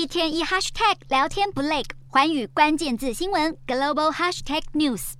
一天一 hashtag 聊天不累，寰宇关键字新闻 global hashtag news。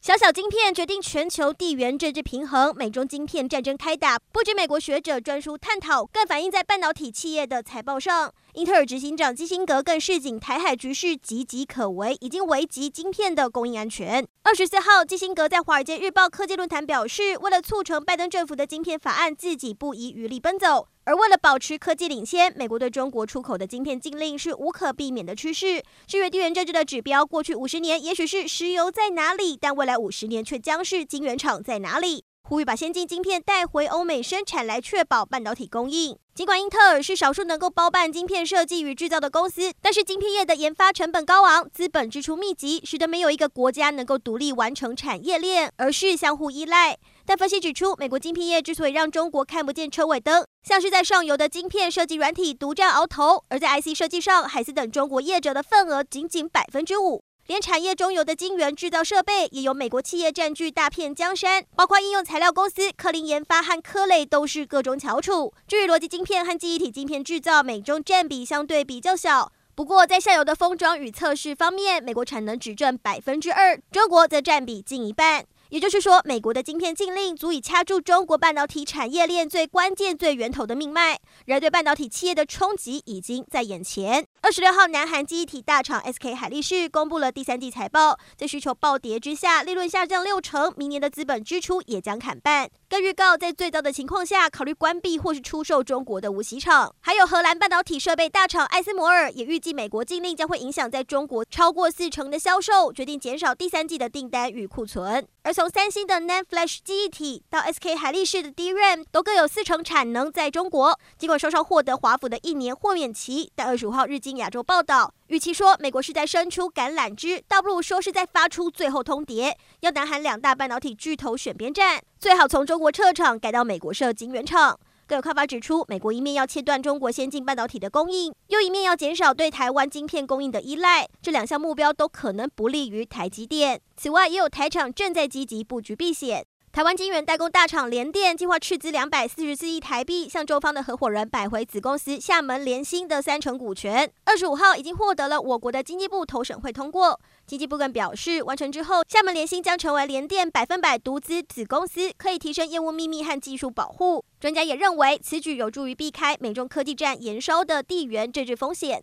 小小晶片决定全球地缘政治平衡，美中晶片战争开打，不止美国学者专书探讨，更反映在半导体企业的财报上。英特尔执行长基辛格更示警，台海局势岌岌可危，已经危及晶片的供应安全。二十四号，基辛格在《华尔街日报》科技论坛表示，为了促成拜登政府的晶片法案，自己不遗余力奔走。而为了保持科技领先，美国对中国出口的晶片禁令是无可避免的趋势。至于地缘政治的指标，过去五十年也许是石油在哪里，但未来五十年却将是晶圆厂在哪里。呼吁把先进晶片带回欧美生产，来确保半导体供应。尽管英特尔是少数能够包办晶片设计与制造的公司，但是晶片业的研发成本高昂，资本支出密集，使得没有一个国家能够独立完成产业链，而是相互依赖。但分析指出，美国晶片业之所以让中国看不见车尾灯，像是在上游的晶片设计软体独占鳌头，而在 IC 设计上，海思等中国业者的份额仅仅百分之五。连产业中游的晶圆制造设备也由美国企业占据大片江山，包括应用材料公司科林研发和科磊都是各种翘楚。至于逻辑晶片和记忆体晶片制造，美中占比相对比较小。不过在下游的封装与测试方面，美国产能只占百分之二，中国则占比近一半。也就是说，美国的晶片禁令足以掐住中国半导体产业链最关键、最源头的命脉，然而对半导体企业的冲击已经在眼前。二十六号，南韩记忆体大厂 SK 海力士公布了第三季财报，在需求暴跌之下，利润下降六成，明年的资本支出也将砍半。更预告，在最糟的情况下，考虑关闭或是出售中国的无锡厂。还有荷兰半导体设备大厂艾斯摩尔也预计，美国禁令将会影响在中国超过四成的销售，决定减少第三季的订单与库存。而从三星的 NAND Flash 记忆体到 SK 海力士的 DRAM，都各有四成产能在中国。尽管双双获得华府的一年豁免期，但二十五号日经亚洲报道，与其说美国是在伸出橄榄枝，倒不如说是在发出最后通牒，要南韩两大半导体巨头选边站，最好从中国撤厂，改到美国设晶圆厂。更有看法指出，美国一面要切断中国先进半导体的供应，又一面要减少对台湾晶片供应的依赖，这两项目标都可能不利于台积电。此外，也有台厂正在积极布局避险。台湾晶圆代工大厂联电计划斥资两百四十四亿台币，向中方的合伙人买回子公司厦门联芯的三成股权。二十五号已经获得了我国的经济部投审会通过。经济部更表示，完成之后，厦门联芯将成为联电百分百独资子公司，可以提升业务秘密和技术保护。专家也认为，此举有助于避开美中科技战延烧的地缘政治风险。